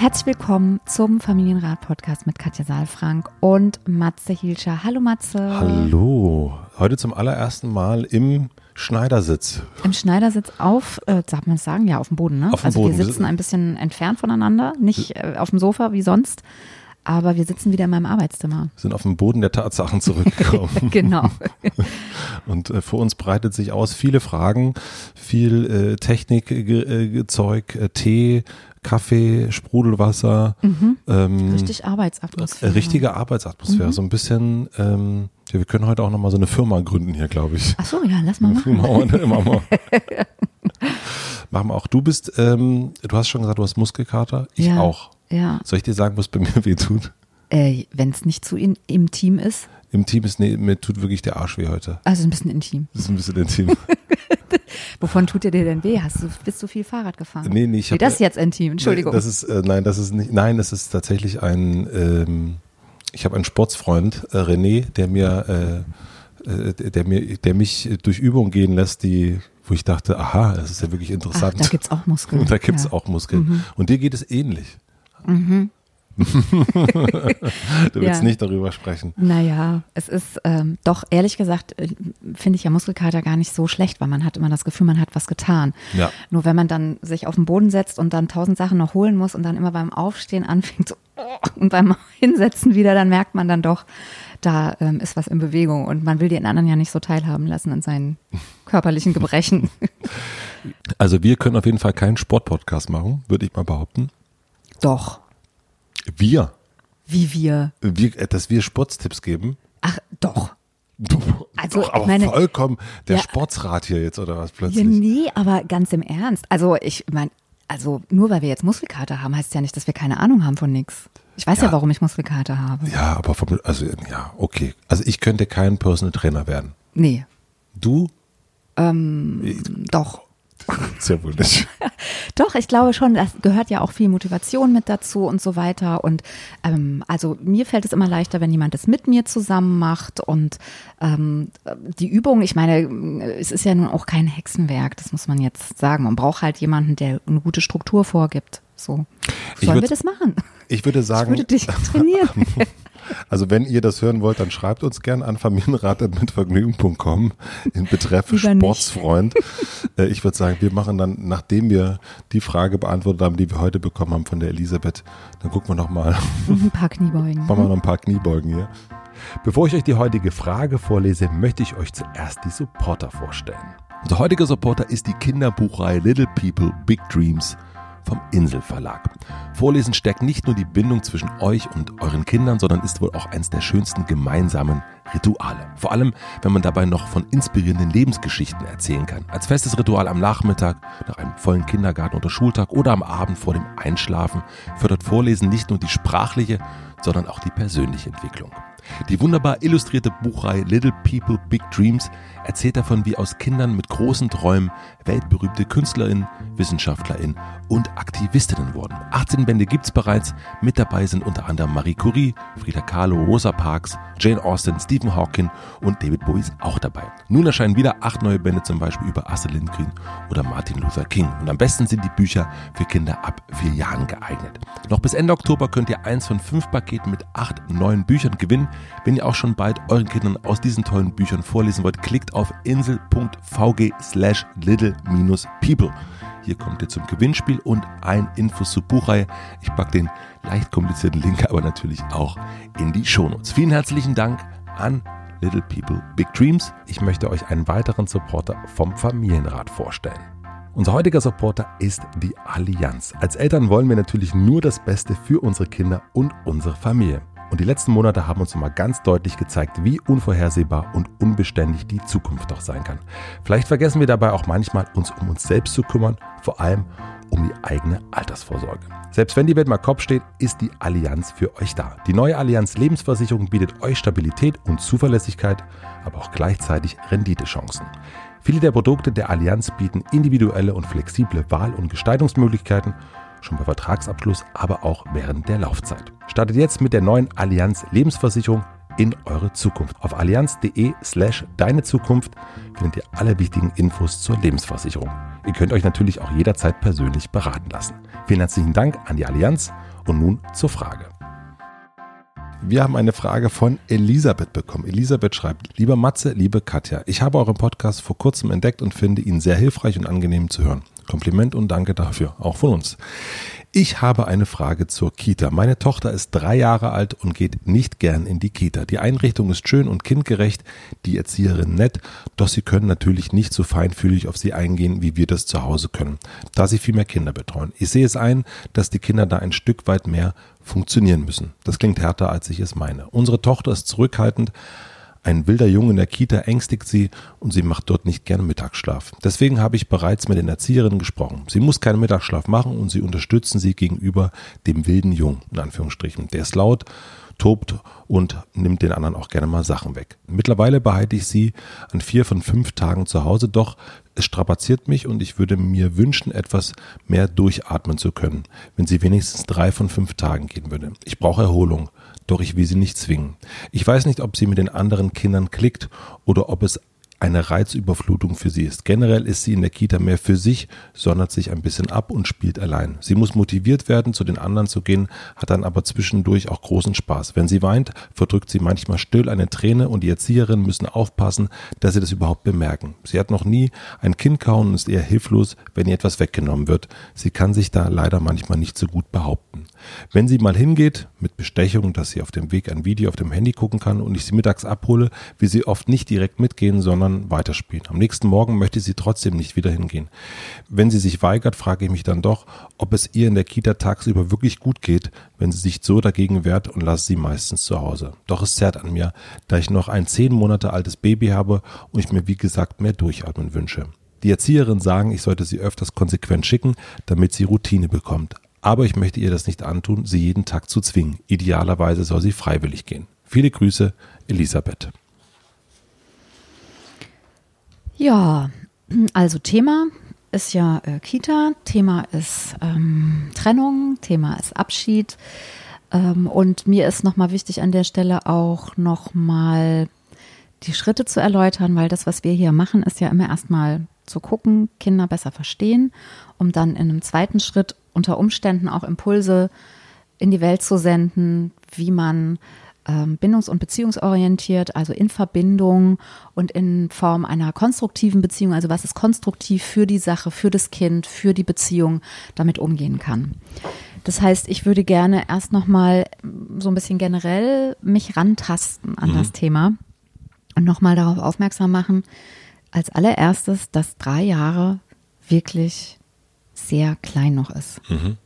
Herzlich willkommen zum Familienrat-Podcast mit Katja Saalfrank und Matze Hilscher. Hallo Matze. Hallo. Heute zum allerersten Mal im Schneidersitz. Im Schneidersitz auf, äh, darf man es sagen, ja, auf dem Boden, ne? Auf dem also Boden. wir sitzen ein bisschen entfernt voneinander, nicht äh, auf dem Sofa wie sonst, aber wir sitzen wieder in meinem Arbeitszimmer. Wir sind auf den Boden der Tatsachen zurückgekommen. genau. Und äh, vor uns breitet sich aus viele Fragen, viel äh, Technikzeug, äh, Tee, Kaffee, Sprudelwasser. Ähm, Richtig Arbeitsatmosphäre. äh, richtige Arbeitsatmosphäre. So ein bisschen, ähm, ja, wir können heute auch nochmal so eine Firma gründen hier, glaube ich. Ach so, ja, lass mal machen. Machen wir. Machen wir auch. Du bist, ähm, du hast schon gesagt, du hast Muskelkater. Ich Ja. auch. Ja, Soll ich dir sagen, was bei mir weh tut? äh, wenn es nicht zu in, im Team ist, Im Team ist, nee, mir tut wirklich der Arsch weh heute. also ein bisschen intim. Das ist ein bisschen intim. Wovon tut dir denn weh? Hast du, bist du viel Fahrrad gefahren? Nee, nee, ich Nee, das ist jetzt intim, Entschuldigung. Das ist, äh, nein, das ist nicht, nein, das ist tatsächlich ein, ähm, ich habe einen Sportsfreund, äh, René, der mir, äh, äh, der mir, der mich durch Übungen gehen lässt, die, wo ich dachte, aha, das ist ja wirklich Ach, interessant. da gibt's auch Muskeln. Und da gibt's ja. Mhm. auch Muskeln. Und dir geht es ähnlich. du willst Ja. nicht darüber sprechen. Naja, es ist ähm, doch ehrlich gesagt, äh, finde ich ja Muskelkater gar nicht so schlecht, weil man hat immer das Gefühl, man hat was getan. Ja. Nur wenn man dann sich auf den Boden setzt und dann tausend Sachen noch holen muss und dann immer beim Aufstehen anfängt so, und beim Hinsetzen wieder, dann merkt man dann doch, da ähm, ist was in Bewegung und man will den anderen ja nicht so teilhaben lassen an seinen körperlichen Gebrechen. Also wir können auf jeden Fall keinen Sportpodcast machen, würde ich mal behaupten. Doch, Wir, wie wir. wir äh, dass wir Sportstipps geben. Ach, doch. Du, Also, doch, aber ich meine- vollkommen der Ja. Sportsrat hier jetzt oder was Ja, plötzlich. nee, aber ganz im Ernst. Also ich meine, also nur weil wir jetzt Muskelkater haben, heißt ja nicht, dass wir keine Ahnung haben von nix. Ich weiß ja, Ja. warum ich Muskelkater habe. Ja, aber vom, also ja, okay. Also ich könnte kein Personal Trainer werden. Nee, Du? doch. Sehr wohl nicht. Doch, ich glaube schon, das gehört ja auch viel Motivation mit dazu und so weiter. Und ähm, also mir fällt es immer leichter, wenn jemand das mit mir zusammen macht. Und ähm, die Übung, ich meine, es ist ja nun auch kein Hexenwerk, das muss man jetzt sagen. Man braucht halt jemanden, der eine gute Struktur vorgibt. So. Ich Sollen würd- wir das machen? Ich würde Ich sagen, würde dich trainieren. also wenn ihr das hören wollt, dann schreibt uns gern an familienrat.mitvergnügen.com in Betreff Lieber. Sportsfreund. Äh, Ich würde sagen, wir machen dann, nachdem wir die Frage beantwortet haben, die wir heute bekommen haben von der Elisabeth, dann gucken wir nochmal, Ein paar Kniebeugen. machen wir noch ein paar Kniebeugen hier. Bevor ich euch die heutige Frage vorlese, möchte ich euch zuerst die Supporter vorstellen. Unser heutiger Supporter ist die Kinderbuchreihe Little People Big Dreams vom Insel Verlag. Vorlesen stärkt nicht nur die Bindung zwischen euch und euren Kindern, sondern ist wohl auch eines der schönsten gemeinsamen Rituale. Vor allem, wenn man dabei noch von inspirierenden Lebensgeschichten erzählen kann. Als festes Ritual am Nachmittag, nach einem vollen Kindergarten oder Schultag oder am Abend vor dem Einschlafen fördert Vorlesen nicht nur die sprachliche, sondern auch die persönliche Entwicklung. Die wunderbar illustrierte Buchreihe Little People Big Dreams erzählt davon, wie aus Kindern mit großen Träumen weltberühmte KünstlerInnen, WissenschaftlerInnen und Aktivistinnen wurden. 18 Bände gibt's bereits. Mit dabei sind unter anderem Marie Curie, Frida Kahlo, Rosa Parks, Jane Austen, Stephen Hawking und David Bowie ist auch dabei. Nun erscheinen wieder acht neue Bände, zum Beispiel über Astrid Lindgren oder Martin Luther King. Und am besten sind die Bücher für Kinder ab vier Jahren geeignet. Noch bis Ende Oktober könnt ihr eins von fünf Paketen mit acht neuen Büchern gewinnen. Wenn ihr auch schon bald euren Kindern aus diesen tollen Büchern vorlesen wollt, klickt auf insel.vg slash little-people. Hier kommt ihr zum Gewinnspiel und ein Infos zur Buchreihe. Ich packe den leicht komplizierten Link aber natürlich auch in die Shownotes. Vielen herzlichen Dank an Little People Big Dreams. Ich möchte euch einen weiteren Supporter vom Familienrat vorstellen. Unser heutiger Supporter ist die Allianz. Als Eltern wollen wir natürlich nur das Beste für unsere Kinder und unsere Familie. Und die letzten Monate haben uns immer ganz deutlich gezeigt, wie unvorhersehbar und unbeständig die Zukunft doch sein kann. Vielleicht vergessen wir dabei auch manchmal, uns um uns selbst zu kümmern, vor allem um die eigene Altersvorsorge. Selbst wenn die Welt mal Kopf steht, ist die Allianz für euch da. Die neue Allianz Lebensversicherung bietet euch Stabilität und Zuverlässigkeit, aber auch gleichzeitig Renditechancen. Viele der Produkte der Allianz bieten individuelle und flexible Wahl- und Gestaltungsmöglichkeiten schon bei Vertragsabschluss, aber auch während der Laufzeit. Startet jetzt mit der neuen Allianz Lebensversicherung in eure Zukunft. Auf allianz.de slash deine Zukunft findet ihr alle wichtigen Infos zur Lebensversicherung. Ihr könnt euch natürlich auch jederzeit persönlich beraten lassen. Vielen herzlichen Dank an die Allianz und nun zur Frage. Wir haben eine Frage von Elisabeth bekommen. Elisabeth schreibt, lieber Matze, liebe Katja, ich habe euren Podcast vor kurzem entdeckt und finde ihn sehr hilfreich und angenehm zu hören. Kompliment und danke dafür, auch von uns. Ich habe eine Frage zur Kita. Meine Tochter ist drei Jahre alt und geht nicht gern in die Kita. Die Einrichtung ist schön und kindgerecht, die Erzieherin nett, doch sie können natürlich nicht so feinfühlig auf sie eingehen, wie wir das zu Hause können, da sie viel mehr Kinder betreuen. Ich sehe es ein, dass die Kinder da ein Stück weit mehr funktionieren müssen. Das klingt härter, als ich es meine. Unsere Tochter ist zurückhaltend, ein wilder Junge in der Kita ängstigt sie und sie macht dort nicht gerne Mittagsschlaf. Deswegen habe ich bereits mit den Erzieherinnen gesprochen. Sie muss keinen Mittagsschlaf machen und sie unterstützen sie gegenüber dem wilden Jungen, in Anführungsstrichen. Der ist laut, tobt und nimmt den anderen auch gerne mal Sachen weg. Mittlerweile behalte ich sie an vier von fünf Tagen zu Hause, doch es strapaziert mich und ich würde mir wünschen, etwas mehr durchatmen zu können, wenn sie wenigstens drei von fünf Tagen gehen würde. Ich brauche Erholung doch ich will sie nicht zwingen. Ich weiß nicht, ob sie mit den anderen Kindern klickt oder ob es eine Reizüberflutung für sie ist. Generell ist sie in der Kita mehr für sich, sondert sich ein bisschen ab und spielt allein. Sie muss motiviert werden, zu den anderen zu gehen, hat dann aber zwischendurch auch großen Spaß. Wenn sie weint, verdrückt sie manchmal still eine Träne und die Erzieherinnen müssen aufpassen, dass sie das überhaupt bemerken. Sie hat noch nie ein Kind kauen und ist eher hilflos, wenn ihr etwas weggenommen wird. Sie kann sich da leider manchmal nicht so gut behaupten. Wenn sie mal hingeht, mit Bestechung, dass sie auf dem Weg ein Video auf dem Handy gucken kann und ich sie mittags abhole, will sie oft nicht direkt mitgehen, sondern weiterspielen. Am nächsten Morgen möchte sie trotzdem nicht wieder hingehen. Wenn sie sich weigert, frage ich mich dann doch, ob es ihr in der Kita tagsüber wirklich gut geht, wenn sie sich so dagegen wehrt und lasse sie meistens zu Hause. Doch es zerrt an mir, da ich noch ein zehn Monate altes Baby habe und ich mir wie gesagt mehr durchatmen wünsche. Die Erzieherinnen sagen, ich sollte sie öfters konsequent schicken, damit sie Routine bekommt. Aber ich möchte ihr das nicht antun, sie jeden Tag zu zwingen. Idealerweise soll sie freiwillig gehen. Viele Grüße, Elisabeth. Ja, also Thema ist ja äh, Kita, Thema ist ähm, Trennung, Thema ist Abschied. Ähm, und mir ist nochmal wichtig an der Stelle auch nochmal die Schritte zu erläutern, weil das, was wir hier machen, ist ja immer erstmal zu gucken, Kinder besser verstehen, um dann in einem zweiten Schritt unter Umständen auch Impulse in die Welt zu senden, wie man ähm, bindungs- und beziehungsorientiert, also in Verbindung und in Form einer konstruktiven Beziehung, also was ist konstruktiv für die Sache, für das Kind, für die Beziehung, damit umgehen kann. Das heißt, ich würde gerne erst nochmal so ein bisschen generell mich rantasten an mhm. das Thema und nochmal darauf aufmerksam machen, als allererstes, dass drei Jahre wirklich sehr klein noch ist. Mhm.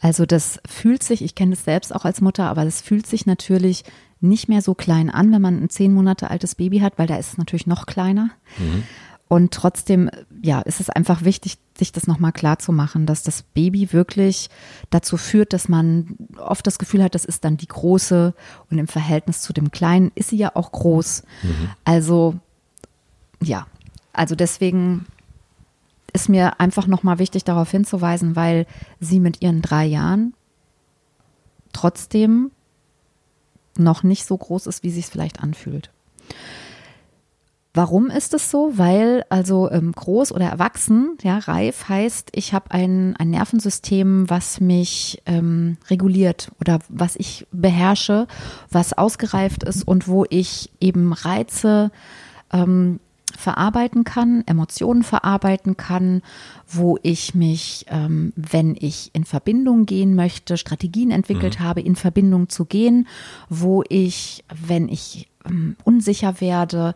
Also das fühlt sich, ich kenne es selbst auch als Mutter, aber das fühlt sich natürlich nicht mehr so klein an, wenn man ein zehn Monate altes Baby hat, weil da ist es natürlich noch kleiner. Mhm. Und trotzdem, ja, ist es einfach wichtig, sich das nochmal klar zu machen, dass das Baby wirklich dazu führt, dass man oft das Gefühl hat, das ist dann die große und im Verhältnis zu dem Kleinen ist sie ja auch groß. Mhm. Also, ja, also deswegen ist mir einfach nochmal wichtig darauf hinzuweisen, weil sie mit ihren drei Jahren trotzdem noch nicht so groß ist, wie sie es vielleicht anfühlt. Warum ist es so? Weil also ähm, groß oder erwachsen, ja, reif heißt, ich habe ein, ein Nervensystem, was mich ähm, reguliert oder was ich beherrsche, was ausgereift ist und wo ich eben Reize ähm, verarbeiten kann, Emotionen verarbeiten kann, wo ich mich, ähm, wenn ich in Verbindung gehen möchte, Strategien entwickelt mhm. habe, in Verbindung zu gehen, wo ich, wenn ich ähm, unsicher werde,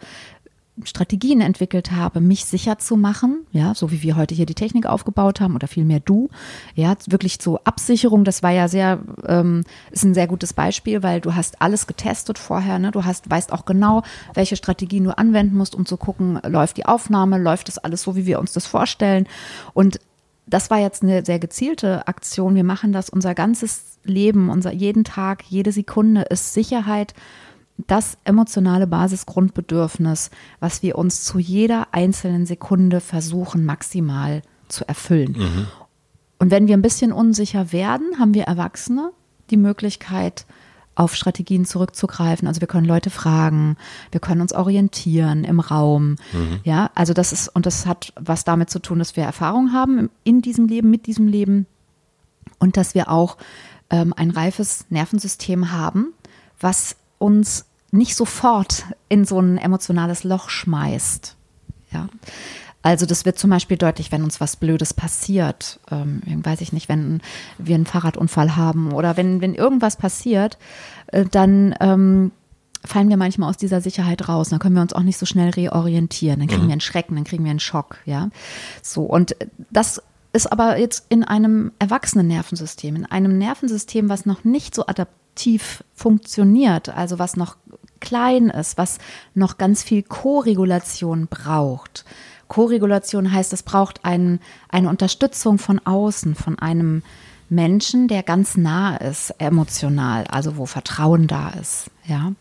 Strategien entwickelt habe, mich sicher zu machen, ja, so wie wir heute hier die Technik aufgebaut haben oder vielmehr du, ja, wirklich so Absicherung, das war ja sehr, ähm, ist ein sehr gutes Beispiel, weil du hast alles getestet vorher, ne, du hast, weißt auch genau, welche Strategien du anwenden musst, um zu gucken, läuft die Aufnahme, läuft das alles so, wie wir uns das vorstellen. Und das war jetzt eine sehr gezielte Aktion. Wir machen das unser ganzes Leben, unser jeden Tag, jede Sekunde ist Sicherheit das emotionale Basisgrundbedürfnis, was wir uns zu jeder einzelnen Sekunde versuchen maximal zu erfüllen. Mhm. Und wenn wir ein bisschen unsicher werden, haben wir Erwachsene die Möglichkeit, auf Strategien zurückzugreifen. Also wir können Leute fragen, wir können uns orientieren im Raum. Mhm. Ja, also das ist, und das hat was damit zu tun, dass wir Erfahrung haben in diesem Leben, mit diesem Leben und dass wir auch ähm, ein reifes Nervensystem haben, was uns nicht sofort in so ein emotionales Loch schmeißt. Ja. Also das wird zum Beispiel deutlich, wenn uns was Blödes passiert. Ähm, weiß ich nicht, wenn wir einen Fahrradunfall haben oder wenn, wenn irgendwas passiert, äh, dann ähm, fallen wir manchmal aus dieser Sicherheit raus. Dann können wir uns auch nicht so schnell reorientieren. Dann kriegen mhm. wir einen Schrecken, dann kriegen wir einen Schock. Ja, so und das ist aber jetzt in einem erwachsenen Nervensystem, in einem Nervensystem, was noch nicht so adaptiert aktiv funktioniert, also was noch klein ist, was noch ganz viel Koregulation braucht. Koregulation heißt, es braucht ein, eine Unterstützung von außen, von einem Menschen, der ganz nah ist, emotional, also wo Vertrauen da ist, ja.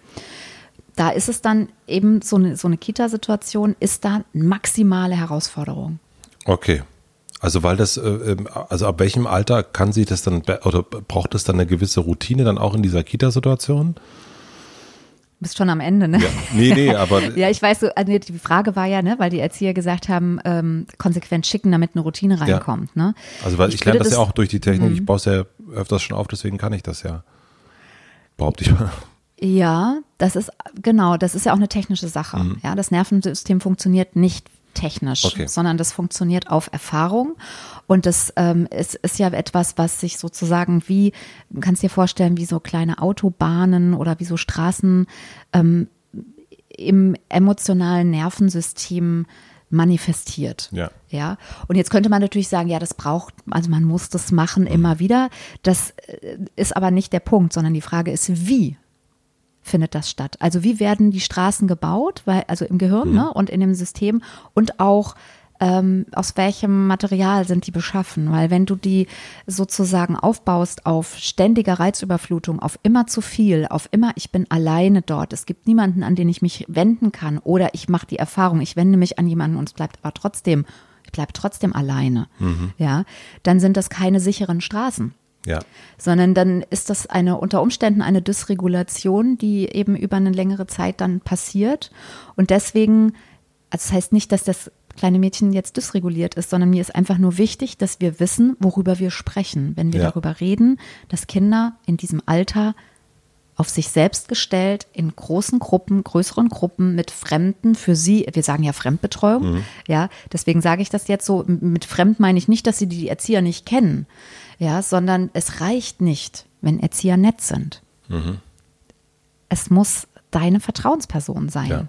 Da ist es dann eben so eine, so eine Kita-Situation, ist da maximale Herausforderung. Okay. Also weil das, äh, ähm, also ab welchem Alter kann sie das dann oder braucht es dann eine gewisse Routine dann auch in dieser Kita-Situation? bist schon am Ende, ne? Ja, nee, nee, aber. ja, ich weiß so, also die Frage war ja, ne, weil die Erzieher gesagt haben, ähm, konsequent schicken, damit eine Routine reinkommt, ja. ne? Also weil ich, ich lerne das, das, ja auch durch die Technik, ich mhm. baue es ja öfters schon auf, deswegen kann ich das ja. Behaupte ich mal. Ja, das ist, genau, das ist ja auch eine technische Sache. Mhm. Ja, das Nervensystem funktioniert nicht technisch, okay. sondern das funktioniert auf Erfahrung. Und das ähm, ist, ist ja etwas, was sich sozusagen wie, du kannst dir vorstellen, wie so kleine Autobahnen oder wie so Straßen ähm, im emotionalen Nervensystem manifestiert. Ja. ja. Und jetzt könnte man natürlich sagen, ja, das braucht, also man muss das machen immer wieder. Das äh, ist aber nicht der Punkt, sondern die Frage ist, wie findet das statt? Also wie werden die Straßen gebaut, weil, also im Gehirn mhm. ne, und in dem System und auch ähm, aus welchem Material sind die beschaffen? Weil wenn du die sozusagen aufbaust auf ständiger Reizüberflutung, auf immer zu viel, auf immer, ich bin alleine dort, es gibt niemanden, an den ich mich wenden kann oder ich mache die Erfahrung, ich wende mich an jemanden und es bleibt aber trotzdem, ich bleibe trotzdem alleine, mhm. ja, dann sind das keine sicheren Straßen. Ja. Sondern dann ist das eine unter Umständen eine Dysregulation, die eben über eine längere Zeit dann passiert. Und deswegen, also das heißt nicht, dass das kleine Mädchen jetzt dysreguliert ist, sondern mir ist einfach nur wichtig, dass wir wissen, worüber wir sprechen, wenn wir ja. darüber reden, dass Kinder in diesem Alter auf sich selbst gestellt, in großen Gruppen, größeren Gruppen mit Fremden für sie, wir sagen ja Fremdbetreuung, mhm. ja, deswegen sage ich das jetzt so, mit Fremd meine ich nicht, dass sie die Erzieher nicht kennen, ja, sondern es reicht nicht, wenn Erzieher nett sind. Mhm. Es muss deine Vertrauensperson sein. Ja.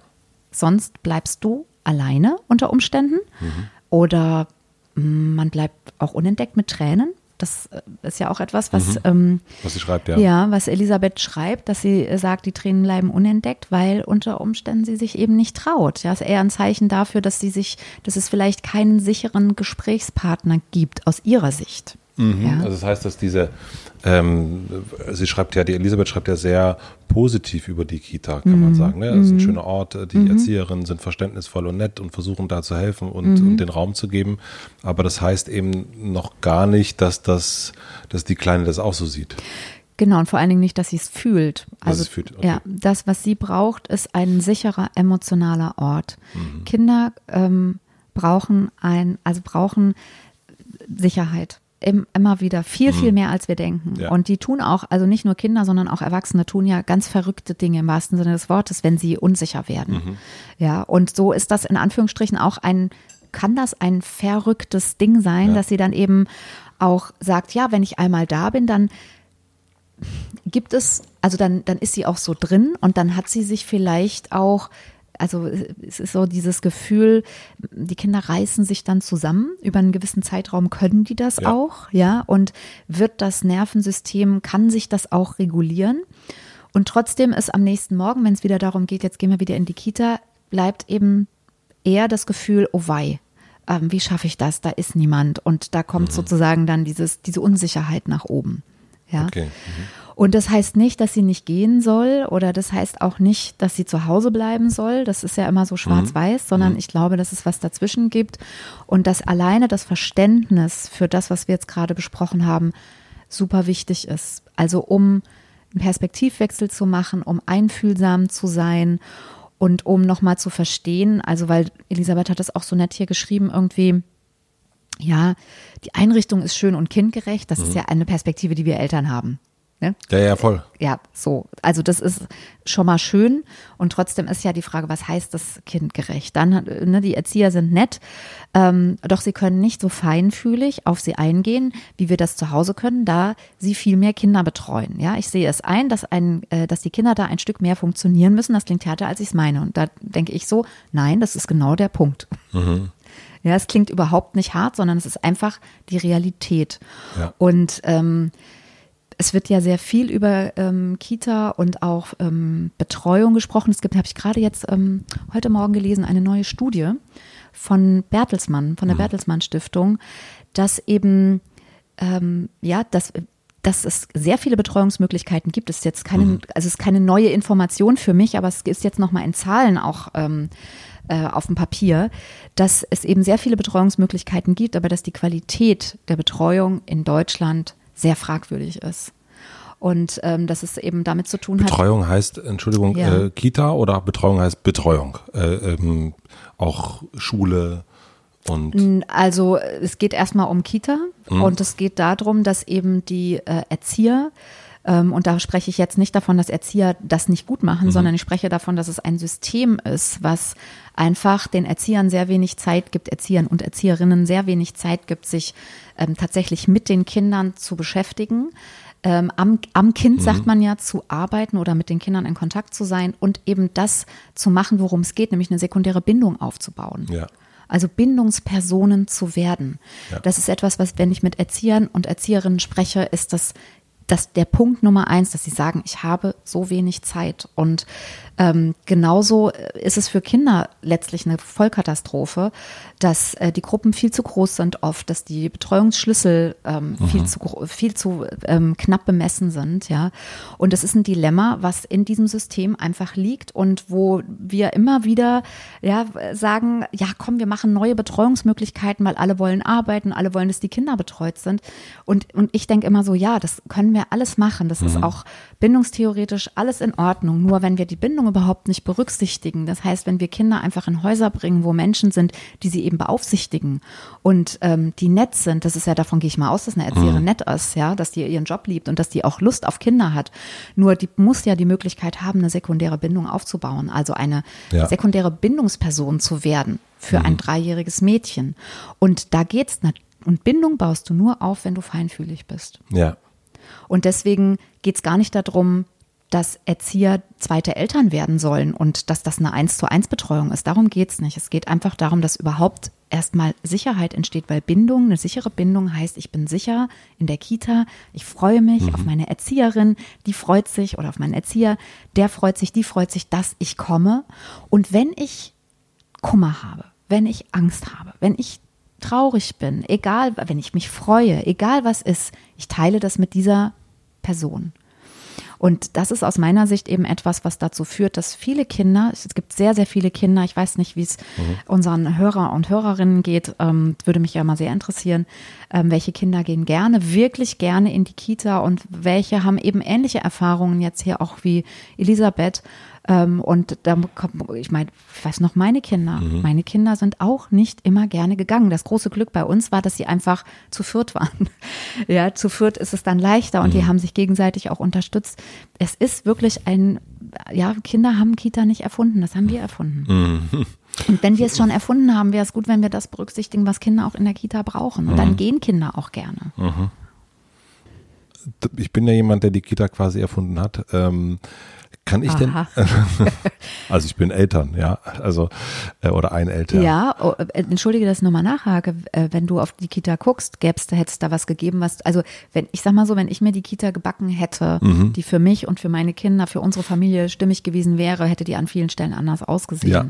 Sonst bleibst du alleine unter Umständen mhm. oder mm, man bleibt auch unentdeckt mit Tränen. Das äh, ist ja auch etwas, was, mhm. ähm, was sie schreibt, ja. Ja, was Elisabeth schreibt, dass sie sagt, die Tränen bleiben unentdeckt, weil unter Umständen sie sich eben nicht traut. Ja, ist eher ein Zeichen dafür, dass sie sich, dass es vielleicht keinen sicheren Gesprächspartner gibt aus ihrer Sicht. Mhm. Ja? Also das heißt, dass diese, ähm, sie schreibt ja, die Elisabeth schreibt ja sehr positiv über die Kita, kann mhm. man sagen. Ne? Das ist ein mhm. schöner Ort, die mhm. Erzieherinnen sind verständnisvoll und nett und versuchen da zu helfen und, mhm. und, den Raum zu geben. Aber das heißt eben noch gar nicht, dass das, dass die Kleine das auch so sieht. Genau, und vor allen Dingen nicht, dass sie es fühlt. Also, es fühlt. Okay. ja, das, was sie braucht, ist ein sicherer emotionaler Ort. Mhm. Kinder ähm, brauchen ein, also brauchen Sicherheit immer wieder viel, viel mehr, als wir denken. Ja. Und die tun auch, also nicht nur Kinder, sondern auch Erwachsene tun ja ganz verrückte Dinge im wahrsten Sinne des Wortes, wenn sie unsicher werden. Ja, und so ist das in Anführungsstrichen auch ein, kann das ein verrücktes Ding sein, Ja. dass sie dann eben auch sagt, ja, wenn ich einmal da bin, dann gibt es, also dann, dann ist sie auch so drin und dann hat sie sich vielleicht auch, also es ist so dieses Gefühl, die Kinder reißen sich dann zusammen, über einen gewissen Zeitraum können die das Ja. auch, ja, und wird das Nervensystem, kann sich das auch regulieren. Und trotzdem ist am nächsten Morgen, wenn es wieder darum geht, jetzt gehen wir wieder in die Kita, bleibt eben eher das Gefühl, oh wei, ähm, wie schaffe ich das? Da ist niemand. Und da kommt sozusagen dann dieses, diese Unsicherheit nach oben. Ja. Okay. Und das heißt nicht, dass sie nicht gehen soll oder das heißt auch nicht, dass sie zu Hause bleiben soll. Das ist ja immer so schwarz-weiß, sondern ich glaube, dass es was dazwischen gibt und dass alleine das Verständnis für das, was wir jetzt gerade besprochen haben, super wichtig ist. Also um einen Perspektivwechsel zu machen, um einfühlsam zu sein und um nochmal zu verstehen, also weil Elisabeth hat das auch so nett hier geschrieben, irgendwie, ja, die Einrichtung ist schön und kindgerecht, das ist ja eine Perspektive, die wir Eltern haben. Ne? Ja, ja, voll. Ja, so. Also das ist schon mal schön. Und trotzdem ist ja die Frage, was heißt das kindgerecht? Dann, ne, die Erzieher sind nett, ähm, doch sie können nicht so feinfühlig auf sie eingehen, wie wir das zu Hause können, da sie viel mehr Kinder betreuen. Ja, ich sehe es ein, dass ein, äh, dass die Kinder da ein Stück mehr funktionieren müssen. Das klingt härter, als ich es meine. Und da denke ich so, nein, das ist genau der Punkt. Ja, es klingt überhaupt nicht hart, sondern es ist einfach die Realität. Ja. Und ähm, es wird ja sehr viel über ähm, Kita und auch ähm, Betreuung gesprochen. Es gibt, habe ich gerade jetzt ähm, heute Morgen gelesen, eine neue Studie von Bertelsmann, von der Bertelsmann Stiftung, dass eben ähm, ja, dass dass es sehr viele Betreuungsmöglichkeiten gibt. Es ist jetzt keine, also es ist keine neue Information für mich, aber es ist jetzt nochmal in Zahlen auch ähm, äh, auf dem Papier, dass es eben sehr viele Betreuungsmöglichkeiten gibt, aber dass die Qualität der Betreuung in Deutschland sehr fragwürdig ist. Und ähm, dass es eben damit zu tun hat. Betreuung heißt, Entschuldigung, Ja. äh, Kita oder Betreuung heißt Betreuung? Äh, ähm, auch Schule und Also es geht erstmal um Kita und es geht darum, dass eben die äh, Erzieher, und da spreche ich jetzt nicht davon, dass Erzieher das nicht gut machen, sondern ich spreche davon, dass es ein System ist, was einfach den Erziehern sehr wenig Zeit gibt, Erziehern und Erzieherinnen sehr wenig Zeit gibt, sich ähm, tatsächlich mit den Kindern zu beschäftigen. Ähm, am, am Kind sagt man ja zu arbeiten oder mit den Kindern in Kontakt zu sein und eben das zu machen, worum es geht, nämlich eine sekundäre Bindung aufzubauen. ja. Also Bindungspersonen zu werden. Ja. Das ist etwas, was, wenn ich mit Erziehern und Erzieherinnen spreche, ist das, das der Punkt Nummer eins, dass sie sagen, ich habe so wenig Zeit. Und ähm, genauso ist es für Kinder letztlich eine Vollkatastrophe, dass äh, die Gruppen viel zu groß sind oft, dass die Betreuungsschlüssel ähm, viel zu viel zu ähm, knapp bemessen sind, ja. Und es ist ein Dilemma, was in diesem System einfach liegt und wo wir immer wieder ja sagen, ja komm, wir machen neue Betreuungsmöglichkeiten, weil alle wollen arbeiten, alle wollen, dass die Kinder betreut sind. Und, und ich denke immer so, ja, das können wir alles machen. Das ist auch bindungstheoretisch alles in Ordnung. Nur wenn wir die Bindung überhaupt nicht berücksichtigen, das heißt, wenn wir Kinder einfach in Häuser bringen, wo Menschen sind, die sie eben beaufsichtigen und ähm, die nett sind, das ist ja, davon gehe ich mal aus, dass eine Erzieherin nett ist, ja, dass die ihren Job liebt und dass die auch Lust auf Kinder hat. Nur die muss ja die Möglichkeit haben, eine sekundäre Bindung aufzubauen, also eine Ja. sekundäre Bindungsperson zu werden für ein dreijähriges Mädchen. Und da geht's nat- und Bindung baust du nur auf, wenn du feinfühlig bist. Ja. Und deswegen geht es gar nicht darum, dass Erzieher zweite Eltern werden sollen und dass das eine eins zu eins Betreuung ist. Darum geht es nicht. Es geht einfach darum, dass überhaupt erstmal Sicherheit entsteht, weil Bindung, eine sichere Bindung heißt, ich bin sicher in der Kita, ich freue mich auf meine Erzieherin, die freut sich oder auf meinen Erzieher, der freut sich, die freut sich, dass ich komme. Und wenn ich Kummer habe, wenn ich Angst habe, wenn ich traurig bin, egal, wenn ich mich freue, egal was ist, ich teile das mit dieser Person. Und das ist aus meiner Sicht eben etwas, was dazu führt, dass viele Kinder, es gibt sehr, sehr viele Kinder, ich weiß nicht, wie es unseren Hörer und Hörerinnen geht, ähm, würde mich ja mal sehr interessieren, ähm, welche Kinder gehen gerne, wirklich gerne in die Kita und welche haben eben ähnliche Erfahrungen jetzt hier auch wie Elisabeth, Ähm, und da kommt, ich meine, ich weiß noch, meine Kinder, mhm. meine Kinder sind auch nicht immer gerne gegangen. Das große Glück bei uns war, dass sie einfach zu viert waren. ja, zu viert ist es dann leichter und mhm. die haben sich gegenseitig auch unterstützt. Es ist wirklich ein, ja, Kinder haben Kita nicht erfunden, das haben wir erfunden. Mhm. Und wenn wir es schon erfunden haben, wäre es gut, wenn wir das berücksichtigen, was Kinder auch in der Kita brauchen. Und dann mhm. gehen Kinder auch gerne. Mhm. Ich bin ja jemand, der die Kita quasi erfunden hat. Ähm, kann ich Aha. denn? also ich bin Eltern, ja, also äh, oder ein Eltern. Ja, oh, äh, entschuldige, dass ich nochmal nachhake. Äh, wenn du auf die Kita guckst, gäb's, hätte es da was gegeben, was, also wenn ich sag mal so, wenn ich mir die Kita gebacken hätte, mhm. die für mich und für meine Kinder, für unsere Familie stimmig gewesen wäre, hätte die an vielen Stellen anders ausgesehen. Ja.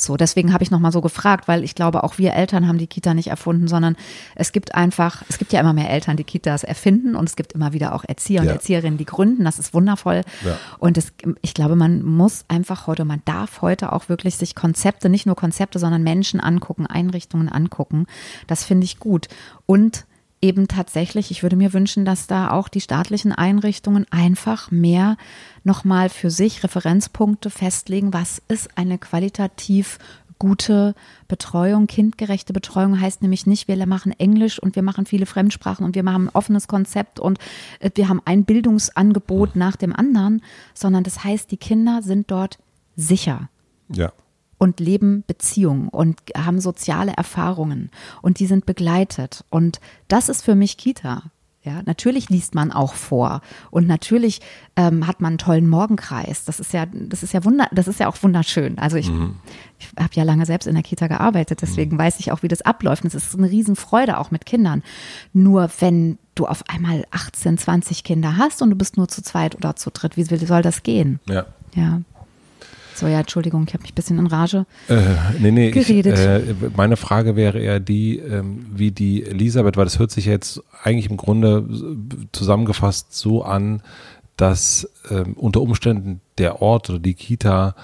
So, deswegen habe ich nochmal so gefragt, weil ich glaube, auch wir Eltern haben die Kita nicht erfunden, sondern es gibt einfach, es gibt ja immer mehr Eltern, die Kitas erfinden und es gibt immer wieder auch Erzieher und ja. Erzieherinnen, die gründen. Das ist wundervoll. Ja. Und es, ich glaube, man muss einfach heute, man darf heute auch wirklich sich Konzepte, nicht nur Konzepte, sondern Menschen angucken, Einrichtungen angucken. Das finde ich gut. Und eben tatsächlich, ich würde mir wünschen, dass da auch die staatlichen Einrichtungen einfach mehr nochmal für sich Referenzpunkte festlegen, was ist eine qualitativ gute Betreuung, kindgerechte Betreuung heißt nämlich nicht, wir machen Englisch und wir machen viele Fremdsprachen und wir machen ein offenes Konzept und äh, wir haben ein Bildungsangebot nach dem anderen, sondern das heißt, die Kinder sind dort sicher. Ja und leben Beziehungen und haben soziale Erfahrungen und die sind begleitet. Und das ist für mich Kita. Ja, natürlich liest man auch vor und natürlich ähm, hat man einen tollen Morgenkreis. Das ist ja, das ist ja wunder, das ist ja auch wunderschön. Also ich, mhm. ich habe ja lange selbst in der Kita gearbeitet, deswegen mhm. weiß ich auch, wie das abläuft. Und es ist eine Riesenfreude auch mit Kindern. Nur wenn du auf einmal 18, 20 Kinder hast und du bist nur zu zweit oder zu dritt, wie soll das gehen? Ja. Ja. So, ja, Entschuldigung, ich habe mich ein bisschen in Rage äh, nee, nee, geredet. Ich, äh, meine Frage wäre eher die, ähm, wie die Elisabeth, weil das hört sich jetzt eigentlich im Grunde zusammengefasst so an, dass ähm, unter Umständen der Ort oder die Kita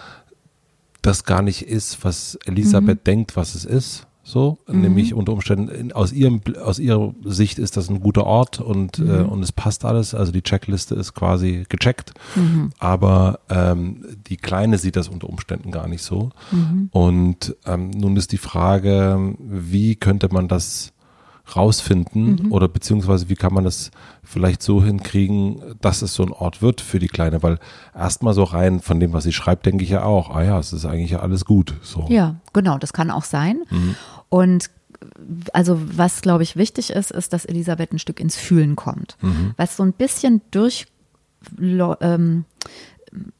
das gar nicht ist, was Elisabeth mhm. denkt, was es ist so, mhm. nämlich unter Umständen aus ihrem aus ihrer Sicht ist das ein guter Ort und mhm. äh, und es passt alles, also die Checkliste ist quasi gecheckt, mhm. aber ähm, die Kleine sieht das unter Umständen gar nicht so mhm. und ähm, nun ist die Frage, wie könnte man das rausfinden mhm. oder beziehungsweise wie kann man das vielleicht so hinkriegen, dass es so ein Ort wird für die Kleine, weil erstmal so rein von dem, was sie schreibt, denke ich ja auch, ah ja, es ist eigentlich ja alles gut. So. Ja, genau, das kann auch sein. Mhm. Und also was, glaube ich, wichtig ist, ist, dass Elisabeth ein Stück ins Fühlen kommt. Mhm. Was so ein bisschen durch ähm,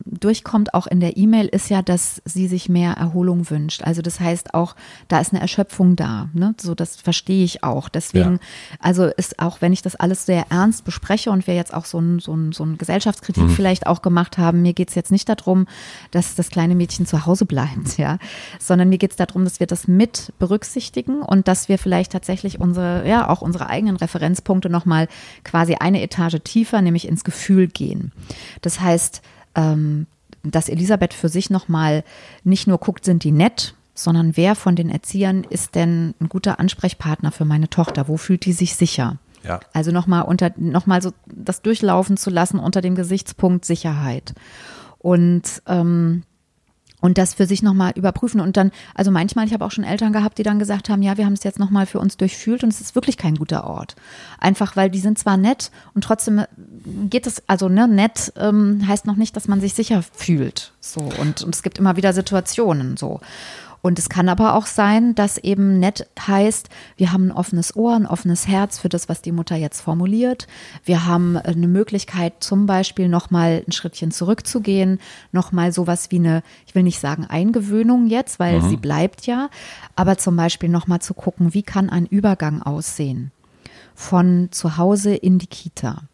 durchkommt auch in der E-Mail, ist ja, dass sie sich mehr Erholung wünscht. Also das heißt auch, da ist eine Erschöpfung da. Ne? So, das verstehe ich auch. Deswegen, ja. also ist auch, wenn ich das alles sehr ernst bespreche und wir jetzt auch so ein, so ein, so ein Gesellschaftskritik mhm. vielleicht auch gemacht haben, mir geht es jetzt nicht darum, dass das kleine Mädchen zu Hause bleibt, ja, sondern mir geht es darum, dass wir das mit berücksichtigen und dass wir vielleicht tatsächlich unsere, ja, auch unsere eigenen Referenzpunkte nochmal quasi eine Etage tiefer, nämlich ins Gefühl gehen. Das heißt, ähm, dass Elisabeth für sich nochmal nicht nur guckt, sind die nett, sondern wer von den Erziehern ist denn ein guter Ansprechpartner für meine Tochter? Wo fühlt die sich sicher? Ja. Also nochmal unter, nochmal so das durchlaufen zu lassen unter dem Gesichtspunkt Sicherheit. Und ähm, und das für sich nochmal überprüfen. Und dann, also manchmal, ich habe auch schon Eltern gehabt, die dann gesagt haben, ja, wir haben es jetzt nochmal für uns durchfühlt und es ist wirklich kein guter Ort. Einfach, weil die sind zwar nett und trotzdem geht es, also ne, nett ähm, heißt noch nicht, dass man sich sicher fühlt. So, und, und es gibt immer wieder Situationen so. Und es kann aber auch sein, dass eben nett heißt, wir haben ein offenes Ohr, ein offenes Herz für das, was die Mutter jetzt formuliert. Wir haben eine Möglichkeit, zum Beispiel nochmal ein Schrittchen zurückzugehen, nochmal sowas wie eine, ich will nicht sagen Eingewöhnung jetzt, weil mhm. sie bleibt ja, aber zum Beispiel nochmal zu gucken, wie kann ein Übergang aussehen von zu Hause in die Kita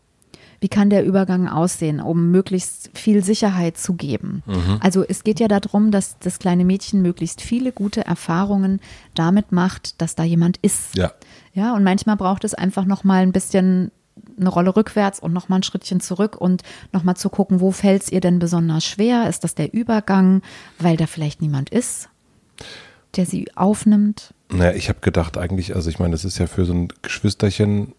wie kann der Übergang aussehen, um möglichst viel Sicherheit zu geben. Mhm. Also es geht ja darum, dass das kleine Mädchen möglichst viele gute Erfahrungen damit macht, dass da jemand ist. Ja. Ja, und manchmal braucht es einfach noch mal ein bisschen eine Rolle rückwärts und noch mal ein Schrittchen zurück und noch mal zu gucken, wo fällt es ihr denn besonders schwer? Ist das der Übergang, weil da vielleicht niemand ist, der sie aufnimmt? Naja, ich habe gedacht eigentlich, also ich meine, das ist ja für so ein Geschwisterchen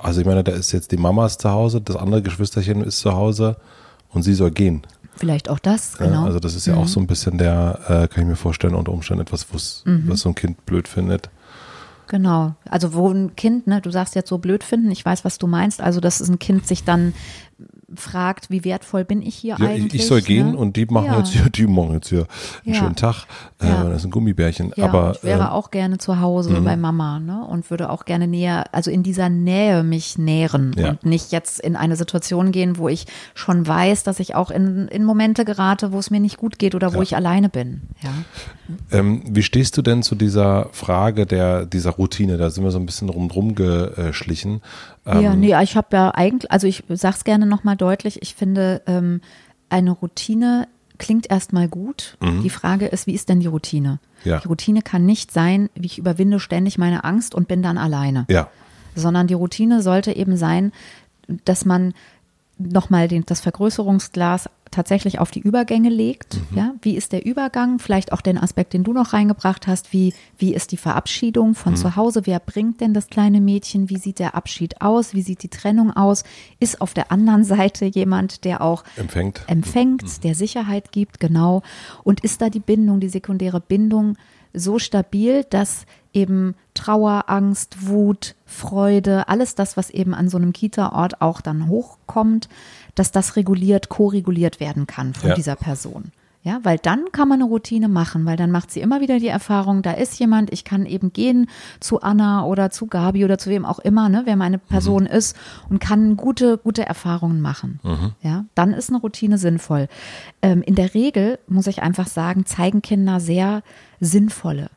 also ich meine, da ist jetzt die Mama ist zu Hause, das andere Geschwisterchen ist zu Hause und sie soll gehen. Vielleicht auch das, genau. Ja, also das ist ja Mhm. auch so ein bisschen der, äh, kann ich mir vorstellen, unter Umständen etwas, Mhm. was so ein Kind blöd findet. Genau. Also wo ein Kind, ne, du sagst jetzt so blöd finden, ich weiß, was du meinst. Also dass ein Kind sich dann fragt, wie wertvoll bin ich hier Ja, eigentlich? ich, soll gehen ne? und die machen Ja. jetzt hier, die machen jetzt hier einen Ja. schönen Tag. Äh, Ja. Das ist ein Gummibärchen. Aber ich wäre ähm, auch gerne zu Hause bei Mama, ne? Und würde auch gerne näher, also in dieser Nähe mich nähren und nicht jetzt in eine Situation gehen, wo ich schon weiß, dass ich auch in, in Momente gerate, wo es mir nicht gut geht oder wo ich alleine bin. Ja. ähm, wie stehst du denn zu dieser Frage der dieser Routine? Da sind wir so ein bisschen drum drum geschlichen. Ähm, ja, nee, ich habe ja eigentlich, also ich sag's gerne nochmal deutlich, ich finde, ähm, eine Routine klingt erstmal gut. Die Frage ist, wie ist denn die Routine? Mhm. Ja. Die Routine kann nicht sein, wie ich überwinde ständig meine Angst und bin dann alleine. Ja, sondern die Routine sollte eben sein, dass man nochmal den, das Vergrößerungsglas tatsächlich auf die Übergänge legt. Mhm. Ja, wie ist der Übergang? Vielleicht auch den Aspekt, den du noch reingebracht hast. Wie, wie ist die Verabschiedung Mhm. von zu Hause? Wer bringt denn das kleine Mädchen? Wie sieht der Abschied aus? Wie sieht die Trennung aus? Ist auf der anderen Seite jemand, der auch empfängt. empfängt, der Sicherheit gibt, genau. Und ist da die Bindung, die sekundäre Bindung so stabil, dass eben Trauer, Angst, Wut, Freude, alles das, was eben an so einem Kita-Ort auch dann hochkommt, dass das reguliert, ko-reguliert werden kann von Ja. dieser Person. Ja, weil dann kann man eine Routine machen, weil dann macht sie immer wieder die Erfahrung, da ist jemand, ich kann eben gehen zu Anna oder zu Gabi oder zu wem auch immer, ne, wer meine Person ist und kann gute, gute Erfahrungen machen. Ja, dann ist eine Routine sinnvoll. Ähm, in der Regel, muss ich einfach sagen, zeigen Kinder sehr sinnvolle,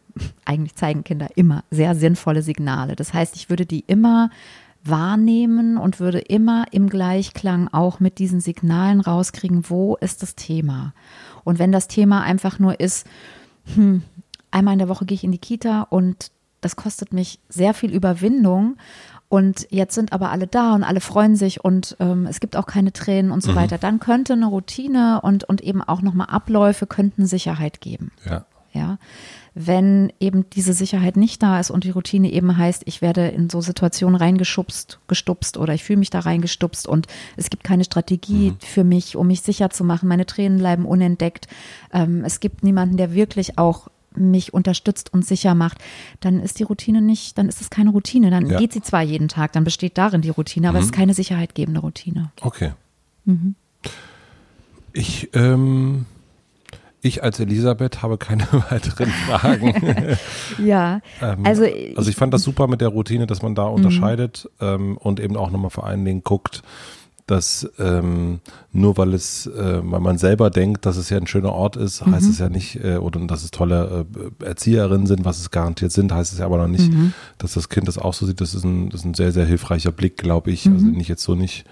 eigentlich zeigen Kinder immer sehr sinnvolle Signale. Das heißt, ich würde die immer wahrnehmen und würde immer im Gleichklang auch mit diesen Signalen rauskriegen, wo ist das Thema. Und wenn das Thema einfach nur ist, hm, einmal in der Woche gehe ich in die Kita und das kostet mich sehr viel Überwindung. Und jetzt sind aber alle da und alle freuen sich und ähm, es gibt auch keine Tränen und so weiter. Dann könnte eine Routine und, und eben auch nochmal Abläufe könnten Sicherheit geben. Ja. Ja, wenn eben diese Sicherheit nicht da ist und die Routine eben heißt, ich werde in so Situationen reingeschubst, gestupst oder ich fühle mich da reingestupst und es gibt keine Strategie für mich, um mich sicher zu machen. Meine Tränen bleiben unentdeckt. Ähm, es gibt niemanden, der wirklich auch mich unterstützt und sicher macht, dann ist die Routine nicht, dann ist es keine Routine. Dann Ja. geht sie zwar jeden Tag, dann besteht darin die Routine, aber es ist keine sicherheitgebende Routine. Okay. Mhm. Ich, ähm, ich als Elisabeth habe keine weiteren Fragen. Ja, Ähm, also, also ich fand das super mit der Routine, dass man da unterscheidet ähm, und eben auch nochmal vor allen Dingen guckt, dass ähm, nur weil es, äh, weil man selber denkt, dass es ja ein schöner Ort ist, heißt es ja nicht, äh, oder dass es tolle äh, Erzieherinnen sind, was es garantiert sind, heißt es ja aber noch nicht, dass das Kind das auch so sieht. Das ist ein, das ist ein sehr, sehr hilfreicher Blick, glaube ich, also den ich jetzt so nicht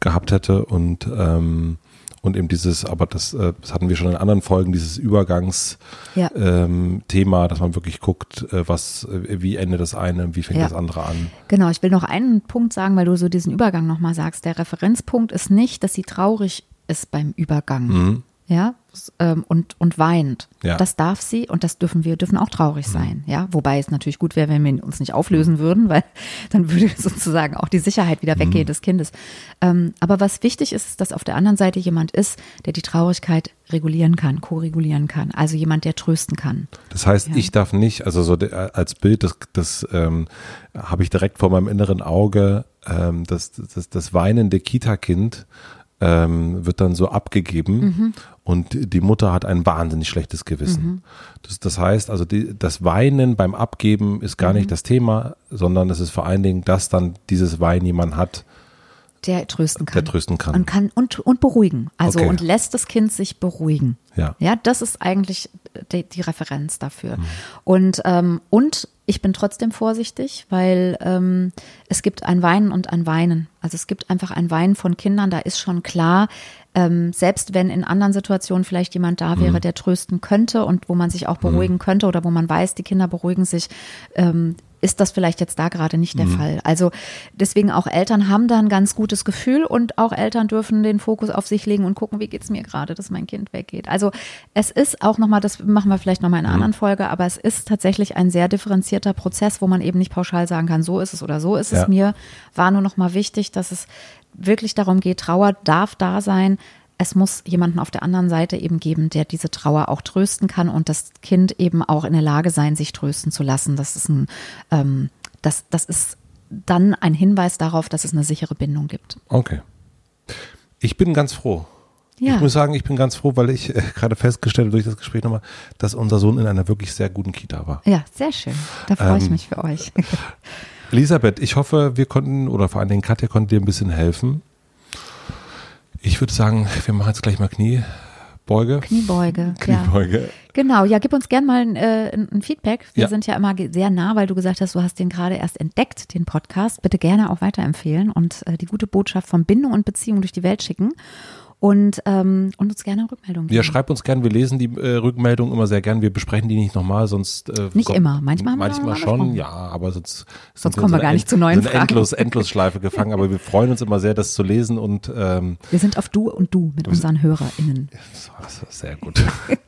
gehabt hätte. Und ähm, und eben dieses, aber das, äh, das hatten wir schon in anderen Folgen, dieses Übergangs Ja. ähm, Thema, dass man wirklich guckt, äh, was, äh, wie endet das eine, wie fängt Ja. das andere an. Genau, ich will noch einen Punkt sagen, weil du so diesen Übergang nochmal sagst. Der Referenzpunkt ist nicht, dass sie traurig ist beim Übergang. Mhm. Ja, ähm, und, und weint. Ja. Das darf sie und das dürfen wir, dürfen auch traurig sein. Ja, wobei es natürlich gut wäre, wenn wir uns nicht auflösen würden, weil dann würde sozusagen auch die Sicherheit wieder weggehen des Kindes. Ähm, aber was wichtig ist, ist, dass auf der anderen Seite jemand ist, der die Traurigkeit regulieren kann, ko-regulieren kann. Also jemand, der trösten kann. Das heißt, Ja. ich darf nicht, also so de, als Bild, das, das ähm, habe ich direkt vor meinem inneren Auge, ähm, das, das, das weinende Kita-Kind ähm, wird dann so abgegeben Mhm. und die Mutter hat ein wahnsinnig schlechtes Gewissen. Das, das heißt, also die, das Weinen beim Abgeben ist gar Mhm. nicht das Thema, sondern es ist vor allen Dingen, dass dann dieses Wein jemand hat, Der trösten kann. der trösten kann. Und kann und, und beruhigen. Also Okay. und lässt das Kind sich beruhigen. Ja. Ja, das ist eigentlich die, die Referenz dafür. Und, ähm, und ich bin trotzdem vorsichtig, weil ähm, es gibt ein Weinen und ein Weinen. Also es gibt einfach ein Weinen von Kindern, da ist schon klar, ähm, selbst wenn in anderen Situationen vielleicht jemand da wäre, der trösten könnte und wo man sich auch beruhigen könnte oder wo man weiß, die Kinder beruhigen sich, ähm, ist das vielleicht jetzt da gerade nicht der Fall. Also deswegen auch Eltern haben da ein ganz gutes Gefühl und auch Eltern dürfen den Fokus auf sich legen und gucken, wie geht's mir gerade, dass mein Kind weggeht. Also es ist auch nochmal, das machen wir vielleicht nochmal in einer anderen Folge, aber es ist tatsächlich ein sehr differenzierter Prozess, wo man eben nicht pauschal sagen kann, so ist es oder so ist Ja. es mir. War nur nochmal wichtig, dass es wirklich darum geht, Trauer darf da sein, es muss jemanden auf der anderen Seite eben geben, der diese Trauer auch trösten kann und das Kind eben auch in der Lage sein, sich trösten zu lassen. Das ist ein, ähm, das, das ist dann ein Hinweis darauf, dass es eine sichere Bindung gibt. Okay. Ich bin ganz froh. Ja. Ich muss sagen, ich bin ganz froh, weil ich äh, gerade festgestellt habe durch das Gespräch nochmal, dass unser Sohn in einer wirklich sehr guten Kita war. Ja, sehr schön. Da freue ich Ähm, mich für euch. Elisabeth, ich hoffe, wir konnten, oder vor allen Dingen Katja konnte dir ein bisschen helfen. Ich würde sagen, wir machen jetzt gleich mal Kniebeuge. Kniebeuge. Ja. Kniebeuge. Genau, ja, gib uns gern mal ein, äh, ein ein Feedback. Wir Ja. sind ja immer sehr nah, weil du gesagt hast, du hast den gerade erst entdeckt, den Podcast. Bitte gerne auch weiterempfehlen und äh, die gute Botschaft von Bindung und Beziehung durch die Welt schicken und, ähm, und uns gerne eine Rückmeldung geben. Ja, schreibt uns gern, wir lesen die äh, Rückmeldungen immer sehr gern. Wir besprechen die nicht nochmal, sonst. Äh, Nicht kommt- immer, manchmal haben wir Manchmal mal schon, ja, aber sonst. Sonst sind kommen wir gar nicht zu neuen so eine Fragen. Endlos, Endlosschleife gefangen, aber wir freuen uns immer sehr, das zu lesen und ähm, Wir sind auf Du und Du mit unseren HörerInnen. das ist sehr gut.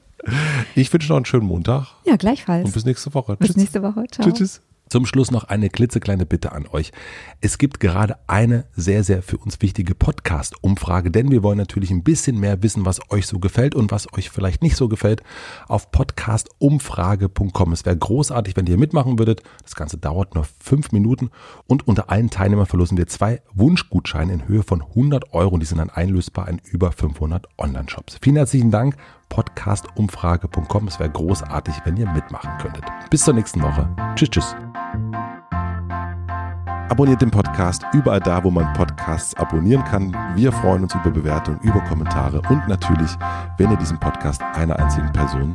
Ich wünsche noch einen schönen Montag Ja, gleichfalls. und bis nächste Woche. Bis Tschüss. nächste Woche. Ciao. Tschüss, tschüss. Zum Schluss noch eine klitzekleine Bitte an euch. Es gibt gerade eine sehr, sehr für uns wichtige Podcast-Umfrage, denn wir wollen natürlich ein bisschen mehr wissen, was euch so gefällt und was euch vielleicht nicht so gefällt auf podcastumfrage.com. Es wäre großartig, wenn ihr mitmachen würdet. Das Ganze dauert nur fünf Minuten und unter allen Teilnehmern verlosen wir zwei Wunschgutscheine in Höhe von 100 Euro. Die sind dann einlösbar in über 500 Online-Shops. Vielen herzlichen Dank. Podcastumfrage.com. Es wäre großartig, wenn ihr mitmachen könntet. Bis zur nächsten Woche. Tschüss, tschüss. Abonniert den Podcast überall da, wo man Podcasts abonnieren kann. Wir freuen uns über Bewertungen, über Kommentare und natürlich, wenn ihr diesen Podcast einer einzigen Person